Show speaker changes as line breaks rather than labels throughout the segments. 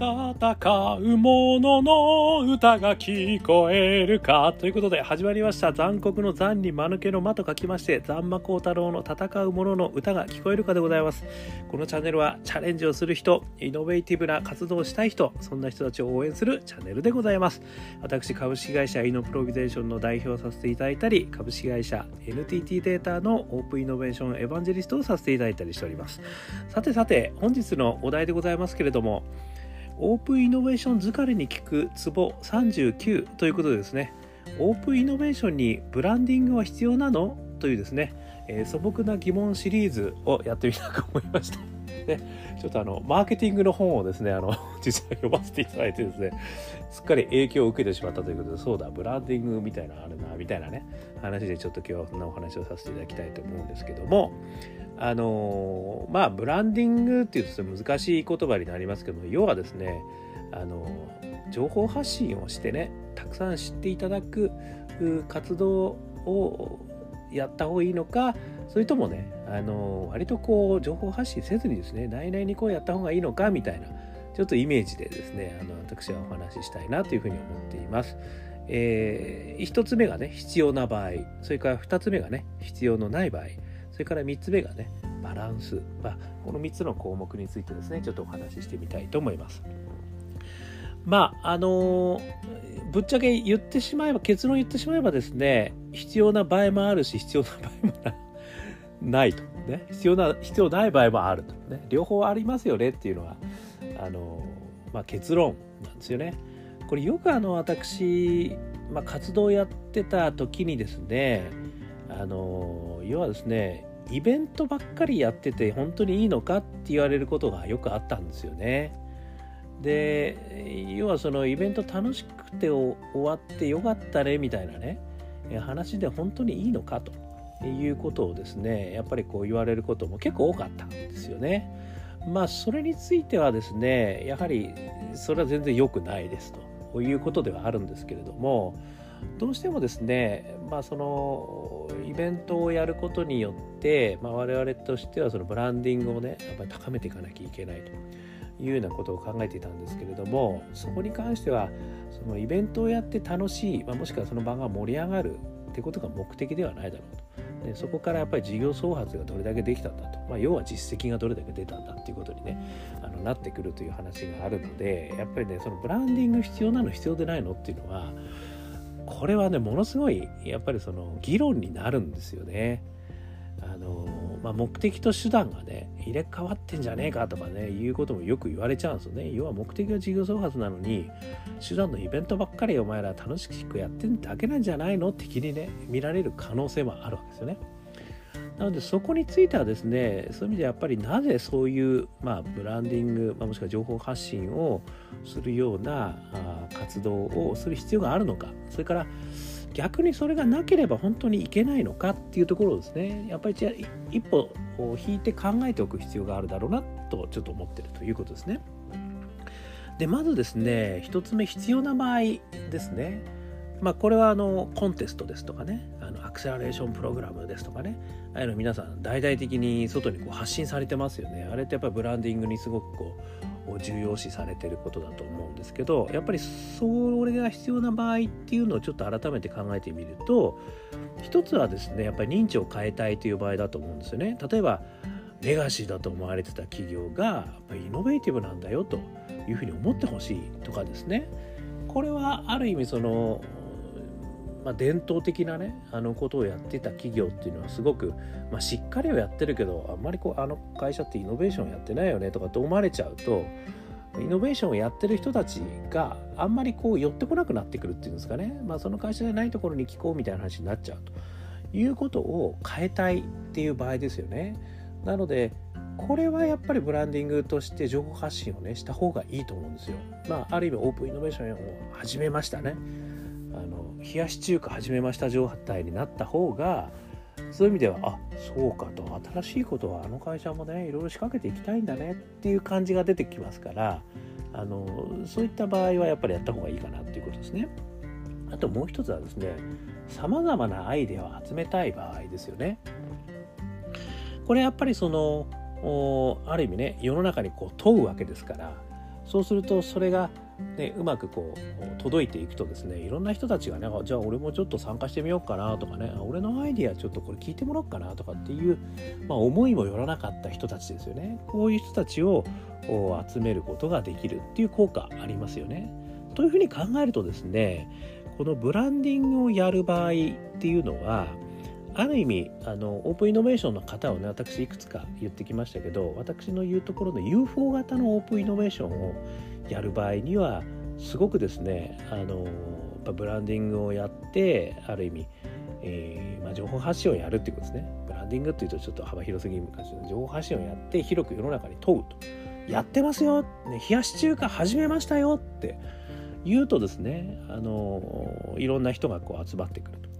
戦う者の歌が聞こえるかということで始まりました。残酷の残に間抜けの間と書きまして残魔高太郎の戦う者の歌が聞こえるかでございます。このチャンネルはチャレンジをする人イノベーティブな活動をしたい人そんな人たちを応援するチャンネルでございます。私株式会社イノプロビゼーションの代表させていただいたり株式会社 NTT データのオープンイノベーションエヴァンジェリストをさせていただいたりしております。さてさて本日のお題でございますけれどもオープンイノベーション疲れに効くツボ39ということでですね。オープンイノベーションにブランディングは必要なの？というですね、えー、素朴な疑問シリーズをやってみたく思いました。でちょっとあのマーケティングの本をですねあの 実際読ませていただいてですねすっかり影響を受けてしまったということでそうだブランディングみたいなのあるなみたいなね話でちょっと今日のお話をさせていただきたいと思うんですけどもあのまあブランディングっていうと難しい言葉になりますけども要はですねあの情報発信をしてねたくさん知っていただく活動をやった方がいいのかそれともねあの割とこう情報発信せずにですね内々にこうやった方がいいのかみたいなちょっとイメージでですねあの私はお話ししたいなというふうに思っています。えー、1つ目がね必要な場合それから2つ目がね必要のない場合それから3つ目がねバランス、まあ、この3つの項目についてですねちょっとお話ししてみたいと思います。まああの、ぶっちゃけ言ってしまえば結論言ってしまえばですね必要な場合もあるし必要な場合もない。と。ね。必要な必要ない場合もあると。ね。両方ありますよね。っていうのがあの、まあ、結論なんですよね。これよくあの私、まあ、活動やってた時にですねあの要はですねイベントばっかりやってて本当にいいのかって言われることがよくあったんですよね。で要はそのイベント楽しくて終わってよかったねみたいなね話で本当にいいのかと。いうことをですねやっぱりこう言われることも結構多かったんですよね。まあそれについてはですねやはりそれは全然良くないですということではあるんですけれどもどうしてもですね、まあ、そのイベントをやることによって、まあ、我々としてはそのブランディングをねやっぱり高めていかなきゃいけないというようなことを考えていたんですけれどもそこに関してはそのイベントをやって楽しい、まあ、もしくはその場が盛り上がるってことが目的ではないだろう。でそこからやっぱり事業創発がどれだけできたんだと、まあ、要は実績がどれだけ出たんだっていうことにねあのなってくるという話があるのでやっぱりねそのブランディング必要なの必要でないのっていうのはこれはねものすごいやっぱりその議論になるんですよね。あのまあ、目的と手段がね入れ替わってんじゃねえかとかねいうこともよく言われちゃうんですよね。要は目的は事業創発なのに手段のイベントばっかりお前ら楽しくやってんだけなんじゃないの？的にね見られる可能性もあるわけですよね。なのでそこについてはですねそういう意味でやっぱりなぜそういう、まあ、ブランディング、まあ、もしくは情報発信をするようなあ活動をする必要があるのか。それから逆にそれがなければ本当にいけないのかっていうところをですねやっぱり一歩引いて考えておく必要があるだろうなとちょっと思ってるということですね。でまずですね1つ目必要な場合ですね。まあこれはあのコンテストですとかねあのアクセラレーションプログラムですとかねああいうの皆さん大々的に外にこう発信されてますよね。あれってやっぱりブランディングにすごくこう重要視されてることだと思うんですけどやっぱりそれが必要な場合っていうのをちょっと改めて考えてみると一つはですねやっぱり認知を変えたいという場合だと思うんですよね。例えばレガシーだと思われてた企業がやっぱりイノベーティブなんだよというふうに思ってほしいとかですね。これはある意味そのまあ、伝統的なねあのことをやってた企業っていうのはすごく、まあ、しっかりはやってるけどあんまりこうあの会社ってイノベーションやってないよねとかって思われちゃうとイノベーションをやってる人たちがあんまりこう寄ってこなくなってくるっていうんですかね、まあ、その会社じゃないところに聞こうみたいな話になっちゃうということを変えたいっていう場合ですよね。なのでこれはやっぱりブランディングとして情報発信をねした方がいいと思うんですよ。まあある意味オープンイノベーションを始めましたね。あの冷やし中華始めました状態になった方がそういう意味ではあそうかと新しいことはあの会社もねいろいろ仕掛けていきたいんだねっていう感じが出てきますからあのそういった場合はやっぱりやった方がいいかなっていうことですね。あともう一つはですねさまざまなアイデアを集めたい場合ですよね。これやっぱりそのある意味ね世の中にこう問うわけですからそうするとそれが、ね、うまくこう届いていくとですねいろんな人たちがねじゃあ俺もちょっと参加してみようかなとかね俺のアイディアちょっとこれ聞いてもらおうかなとかっていう、まあ、思いもよらなかった人たちですよねこういう人たちを集めることができるっていう効果ありますよね。というふうに考えるとですねこのブランディングをやる場合っていうのはある意味あのオープンイノベーションの方をね私いくつか言ってきましたけど私の言うところの UFO 型のオープンイノベーションをやる場合にはすごくですねあのブランディングをやってある意味、えーまあ、情報発信をやるっていうことですね。ブランディングっていうとちょっと幅広すぎる感じで情報発信をやって広く世の中に問うと。やってますよ、ね、冷やし中華始めましたよって言うとですねあのいろんな人がこう集まってくると。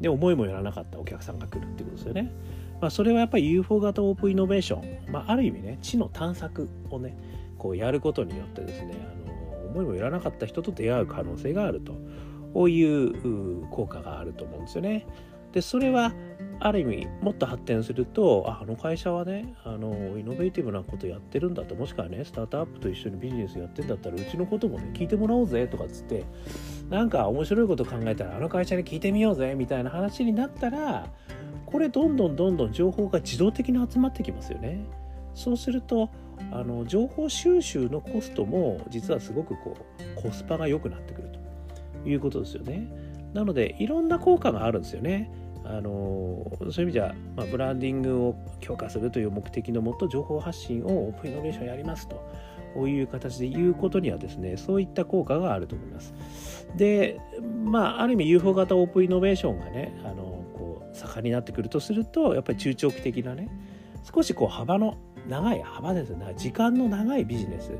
で思いもよらなかったお客さんが来るっていうことですよね。まあ、それはやっぱり UFO 型オープンイノベーション、まあ、ある意味ね知の探索をねこうやることによってですねあの思いもよらなかった人と出会う可能性があるとこういう効果があると思うんですよね。でそれはある意味もっと発展するとあの会社はねあのイノベーティブなことやってるんだともしくはねスタートアップと一緒にビジネスやってんだったらうちのこともね聞いてもらおうぜとかっつってなんか面白いこと考えたらあの会社に聞いてみようぜみたいな話になったらこれどんどんどんどん情報が自動的に集まってきますよね。そうするとあの情報収集のコストも実はすごくこうコスパが良くなってくるということですよね。なのでいろんな効果があるんですよね。あのそういう意味じゃ、まあ、ブランディングを強化するという目的のもと情報発信をオープンイノベーションやりますとこういう形で言うことにはですねそういった効果があると思います。でまあある意味 UFO 型オープンイノベーションがねあのこう盛んになってくるとするとやっぱり中長期的なね少しこう幅の長い幅ですね時間の長いビジネス。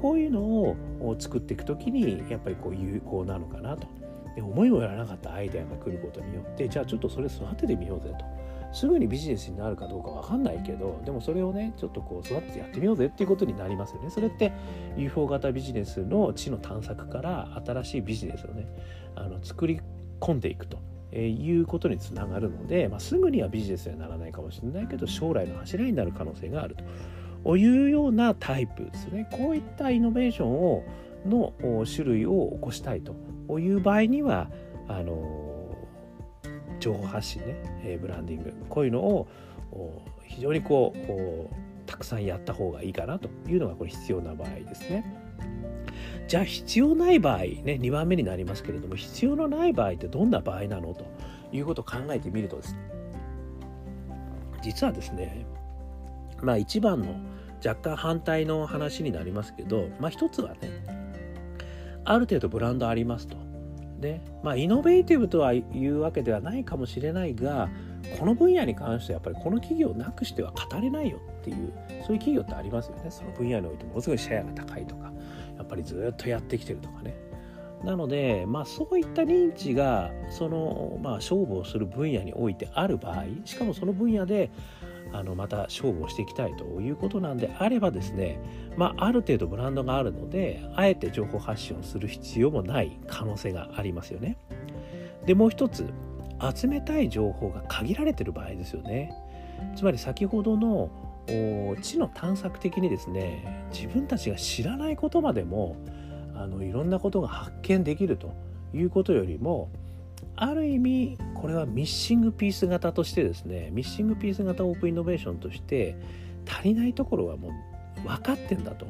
こういうのを作っていく時にやっぱりこう有効なのかなと。で思いもよらなかったアイデアが来ることによってじゃあちょっとそれ育ててみようぜと。すぐにビジネスになるかどうか分かんないけどでもそれをねちょっとこう育ててやってみようぜっていうことになりますよね。それって UFO 型ビジネスの知の探索から新しいビジネスをねあの作り込んでいくと。えいうことにつながるので、まあ、すぐにはビジネスにはならないかもしれないけど将来の柱になる可能性があると。いうようなタイプですね。こういったイノベーションをの種類を起こしたいという場合にはあの情報発信ね、えブランディング。こういうのを非常にこうたくさんやった方がいいかなというのがこれ必要な場合ですね。じゃあ必要ない場合ね2番目になりますけれども必要のない場合ってどんな場合なのということを考えてみるとですね実はですねまあ一番の若干反対の話になりますけどまあ一つはねある程度ブランドありますと。でまあイノベーティブとはいうわけではないかもしれないがこの分野に関してはやっぱりこの企業なくしては語れないよっていうそういう企業ってありますよねその分野においてものすごいシェアが高いとかやっぱりずっとやってきてるとかねなので、まあ、そういった認知がその、まあ、勝負をする分野においてある場合しかもその分野であのまた勝負をしていきたいということなんであればですね、まあ、ある程度ブランドがあるのであえて情報発信をする必要もない可能性がありますよね。でもう一つ集めたい情報が限られてる場合ですよね。つまり先ほどの知の探索的にですね自分たちが知らないことまでもあのいろんなことが発見できるということよりもある意味これはミッシングピース型としてですねミッシングピース型オープンイノベーションとして足りないところはもう分かってんだと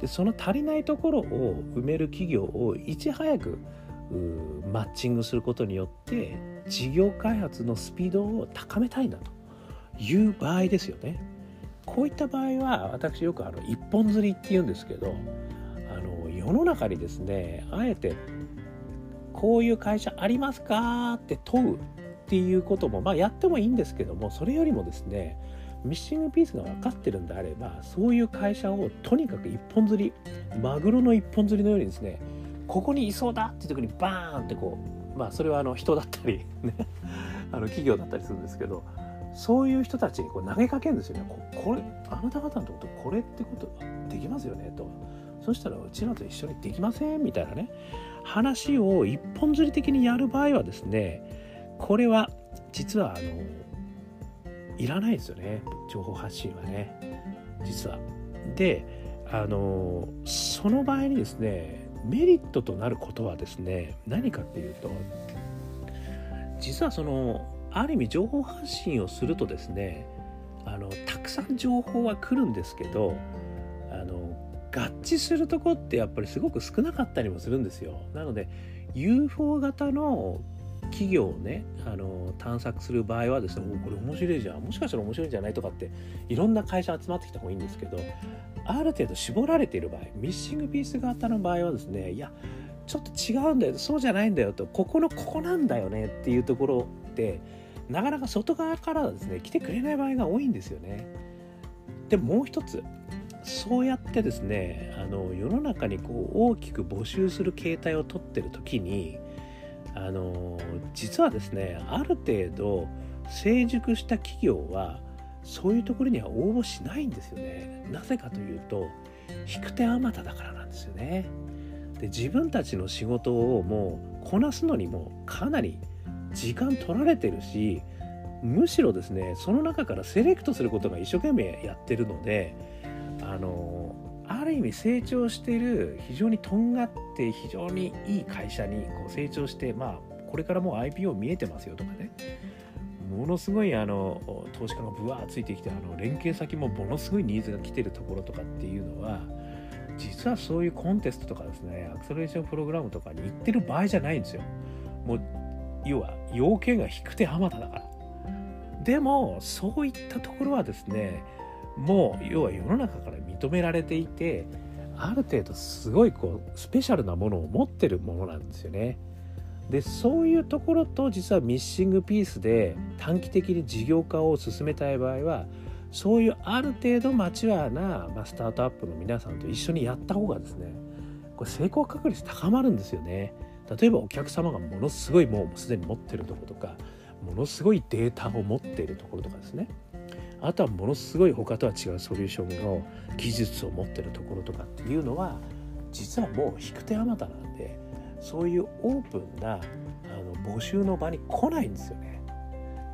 でその足りないところを埋める企業をいち早くマッチングすることによって事業開発のスピードを高めたいんだという場合ですよね。こういった場合は私よくあの一本釣りっていうんですけどあの世の中にですねあえてこういう会社ありますかって問うっていうことも、まあ、やってもいいんですけどもそれよりもですねミッシングピースが分かってるんであればそういう会社をとにかく一本釣りマグロの一本釣りのようにですねここにいそうだっていう時にバーンってこうまあそれはあの人だったりあの企業だったりするんですけどそういう人たちにこう投げかけるんですよね。これあなた方のことこれってことできますよね。と。そしたらうちらと一緒にできませんみたいなね。話を一本釣り的にやる場合はですねこれは実はあのいらないですよね。情報発信はね。実は。であのその場合にですねメリットとなることはですね何かっていうと実はそのある意味情報発信をするとですねあのたくさん情報は来るんですけどあの合致するとこってやっぱりすごく少なかったりもするんですよ。なので UFO 型の企業をねあの探索する場合はですねこれ面白いじゃんもしかしたら面白いんじゃないとかっていろんな会社集まってきた方がいいんですけどある程度絞られている場合ミッシングピース型の場合はですねいやちょっと違うんだよそうじゃないんだよとここのここなんだよねっていうところってなかなか外側からですね来てくれない場合が多いんですよね。でもう一つそうやってですねあの世の中にこう大きく募集する形態をとってる時にあの実はですねある程度成熟した企業はそういうところには応募しないんですよね。なぜかというと引く手あまただからなんですよね。で自分たちの仕事をもうこなすのにもかなり時間取られてるしむしろですねその中からセレクトすることが一生懸命やってるのであのある意味成長している非常にとんがって非常にいい会社にこう成長してまあこれからもう IPO 見えてますよとかねものすごいあの投資家がぶわーついてきてあの連携先もものすごいニーズが来てるところとかっていうのは実はそういうコンテストとかですねアクセレーションプログラムとかに行ってる場合じゃないんですよ。もう要は要件が低くてあまただから。でもそういったところはですねもう要は世の中から認められていてある程度すごいこうスペシャルなものを持ってるものなんですよね。でそういうところと実はミッシングピースで短期的に事業化を進めたい場合はそういうある程度マチュアな、まあ、スタートアップの皆さんと一緒にやった方がですねこれ成功確率高まるんですよね。例えばお客様がものすごいもうすでに持ってるところとかものすごいデータを持っているところとかですねあとはものすごい他とは違うソリューションの技術を持ってるところとかっていうのは実はもう引く手あまたなんでそういうオープンなあの募集の場に来ないんですよね。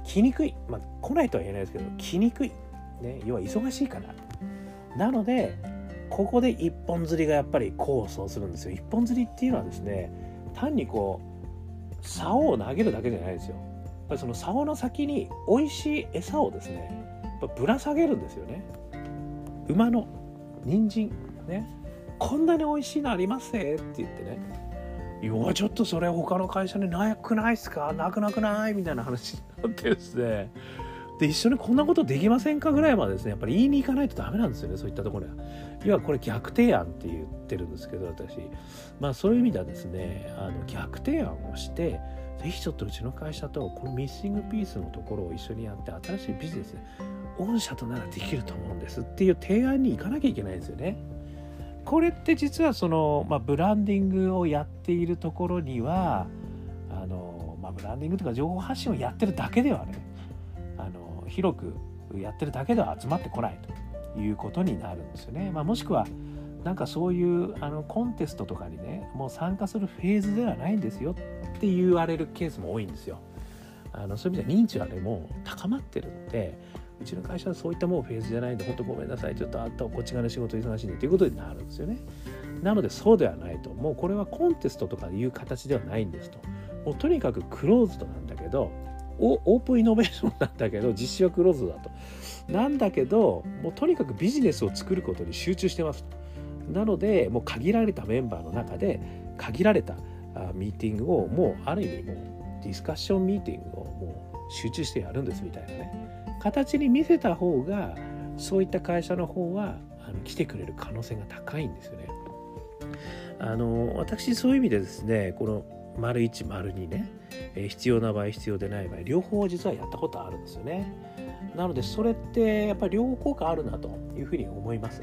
来にくい。まあ来ないとは言えないですけど来にくい。ね、要は忙しいから。なのでここで一本釣りがやっぱり功を奏するんですよ。一本釣りっていうのはですね単にこう竿を投げるだけじゃないですよ。やっぱりその竿の先に美味しい餌をですねやっぱぶら下げるんですよね。馬の人参ね。こんなに美味しいのありますねって言ってね。いやちょっとそれ他の会社になくないっすか？なくなくない？みたいな話になってですね。で一緒にこんなことできませんかぐらいまでですねやっぱり言いに行かないとダメなんですよねそういったところには要はこれ逆提案って言ってるんですけど私まあそういう意味ではですねあの逆提案をしてぜひちょっとうちの会社とこのミッシングピースのところを一緒にやって新しいビジネス御社とならできると思うんですっていう提案に行かなきゃいけないんですよね。これって実はその、まあ、ブランディングをやっているところにはあの、まあ、ブランディングとか情報発信をやってるだけではねあの広くやってるだけでは集まってこないということになるんですよね。まあ、もしくはなんかそういうあのコンテストとかにねもう参加するフェーズではないんですよって言われるケースも多いんですよ。あのそういう意味では認知はねもう高まってるのでうちの会社はそういったもうフェーズじゃないんで本当ごめんなさいちょっとあったこっち側の仕事忙しいんでということになるんですよね。なのでそうではないともうこれはコンテストとかいう形ではないんですともうとにかくクローズドなんだけどオープンイノベーションなんだけど実施はクローズだと。なんだけどもうとにかくビジネスを作ることに集中してますなのでもう限られたメンバーの中で限られたミーティングをもうある意味もうディスカッションミーティングをもう集中してやるんですみたいなね。形に見せた方がそういった会社の方はあの来てくれる可能性が高いんですよね。あの私そういう意味でですねこの丸1丸2ね、え、必要な場合必要でない場合両方実はやったことあるんですよね。なのでそれってやっぱり両方効果あるなというふうに思います。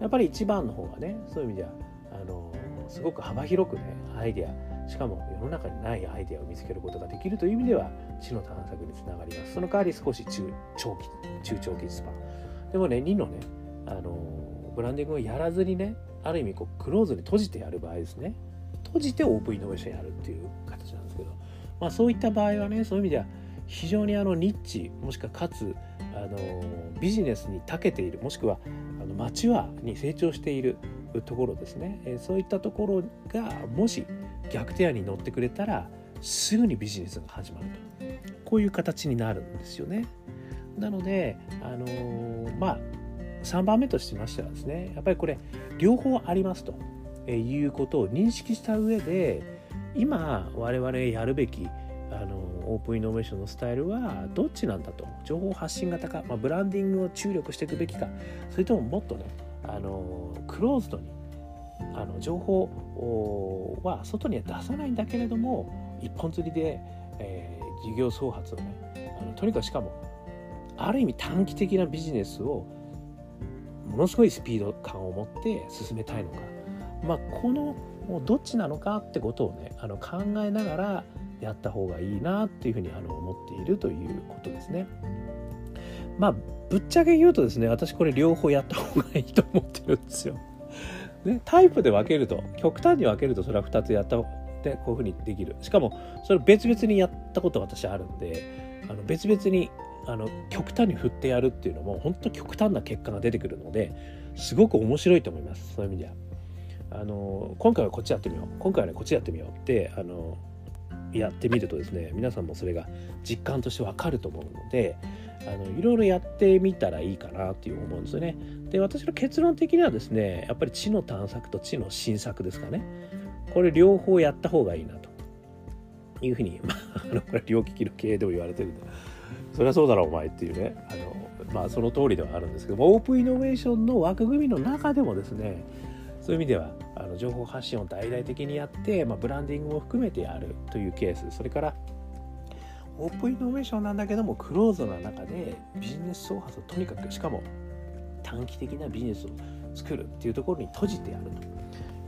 やっぱり一番の方がねそういう意味ではあのすごく幅広くねアイデアしかも世の中にないアイデアを見つけることができるという意味では知の探索につながりますその代わり少し中長期中長期スパンでもね2のねあのブランディングをやらずにねある意味こうクローズに閉じてやる場合ですね閉じてオープンイノベーションやるっていう形なんですけどまあそういった場合はねそういう意味では非常にあのニッチもしくはかつあのビジネスに長けているもしくはあのマチュアに成長しているところですね、えそういったところがもし逆手屋に乗ってくれたらすぐにビジネスが始まると。こういう形になるんですよね。なので、あの、まあ3番目としましてはですねやっぱりこれ両方ありますと。いうことを認識した上で今我々やるべきあのオープンイノベーションのスタイルはどっちなんだと。情報発信型か、まあ、ブランディングを注力していくべきか。それとももっとねあのクローズドにあの情報は外には出さないんだけれども一本釣りで、えー、事業創発をねあのとにかくしかもある意味短期的なビジネスをものすごいスピード感を持って進めたいのか、まあ、このどっちなのかってことをねあの考えながらやった方がいいなっていうふうにあの思っているということですね。まあぶっちゃけ言うとですね私これ両方やった方がいいと思ってるんですよ。ね、タイプで分けると極端に分けるとそれは2つやったでこういうふうにできるしかもそれ別々にやったこと私あるんであの別々にあの極端に振ってやるっていうのも本当極端な結果が出てくるのですごく面白いと思いますそういう意味では。あの今回はこっちやってみよう。今回はねこっちやってみようってあのやってみるとですね皆さんもそれが実感としてわかると思うのであのいろいろやってみたらいいかなっていう思うんですよね。で私の結論的にはですねやっぱり知の探索と知の新作ですかね。これ両方やった方がいいなと。いうふうに、まあ、あのこれ両利きの経営でも言われてるんで。そりゃそうだろお前っていうね。あのまあその通りではあるんですけどもオープンイノベーションの枠組みの中でもですねそういう意味ではあの情報発信を大々的にやって、まあ、ブランディングも含めてやるというケース。それからオープンイノベーションなんだけどもクローズな中でビジネス創発をとにかくしかも短期的なビジネスを作るっていうところに閉じてやる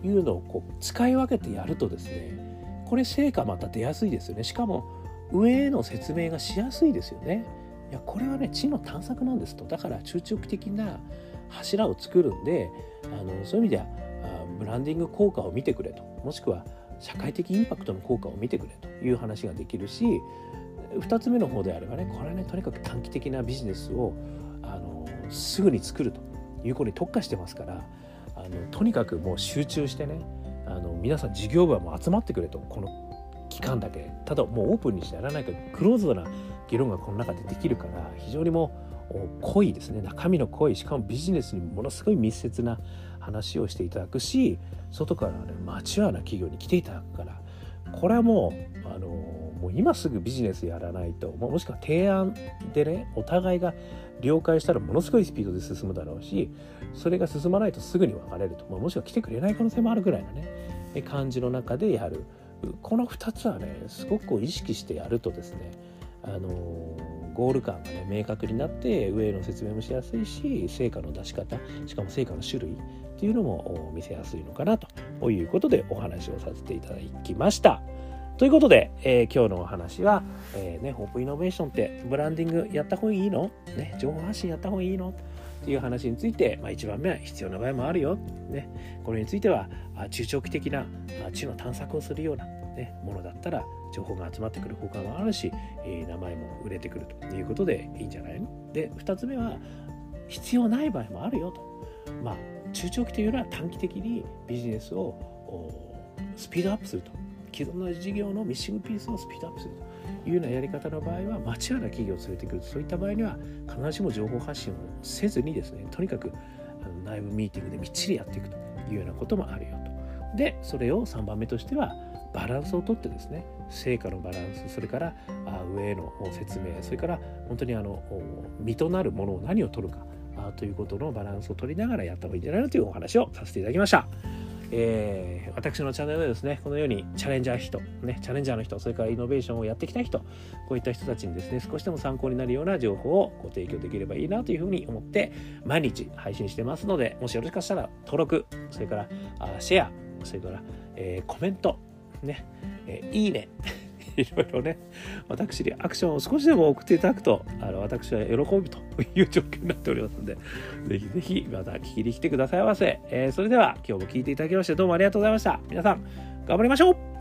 というのをこう使い分けてやるとですねこれ成果また出やすいですよね。しかも上への説明がしやすいですよね。いやこれはね知の探索なんですと。だから中長期的な柱を作るんであのそういう意味ではブランディング効果を見てくれと。もしくは社会的インパクトの効果を見てくれという話ができるし2つ目の方であればねこれはねとにかく短期的なビジネスをあのすぐに作るということに特化してますからあのとにかくもう集中してねあの皆さん事業部はもう集まってくれと。この期間だけ。ただもうオープンにしてやらないかクローズドな議論がこの中でできるから非常にもう濃いですね。中身の濃いしかもビジネスにものすごい密接な話をしていただくし外からねマチュアな企業に来ていただくからこれはもうあのもう今すぐビジネスやらないともしくは提案でねお互いが了解したらものすごいスピードで進むだろうしそれが進まないとすぐに別れると、まあ、もしくは来てくれない可能性もあるぐらいなね感じの中でやる。この2つはねすごく意識してやるとですねあのゴール感がね明確になって上への説明もしやすいし成果の出し方しかも成果の種類っていうのも見せやすいのかなということでお話をさせていただきました。ということで、えー、今日のお話は、えーね、ホープイノベーションってブランディングやった方がいいの、ね、情報発信やった方がいいの？っていう話について、まあ、1番目は必要な場合もあるよ、ね、これについては中長期的な知の探索をするような、ね、ものだったら情報が集まってくる効果もあるし、えー、名前も売れてくるということでいいんじゃないの？で2つ目は必要ない場合もあるよと。まあ中長期というのは短期的にビジネスをスピードアップすると既存の事業のミッシングピースをスピードアップするというようなやり方の場合はマチュアな企業を連れてくるそういった場合には必ずしも情報発信をせずにですねとにかく内部ミーティングでみっちりやっていくというようなこともあるよと。でそれを3番目としてはバランスをとってですね成果のバランスそれから上への説明それから本当にあの身となるものを何を取るかということのバランスを取りながらやった方がいいんじゃないのというお話をさせていただきました。えー、私のチャンネルでですねこのようにチャレンジャー人、ね、チャレンジャーの人それからイノベーションをやってきた人こういった人たちにですね少しでも参考になるような情報をご提供できればいいなというふうに思って毎日配信してますのでもしよろしかしたら登録それからあシェアそれから、えー、コメントね、え、いいね いろいろね、私にアクションを少しでも送っていただくと、あの私は喜びという状況になっておりますので、ぜひぜひまた聞きに来てくださいませ。えー、それでは今日も聞いていただきましてどうもありがとうございました。皆さん、頑張りましょう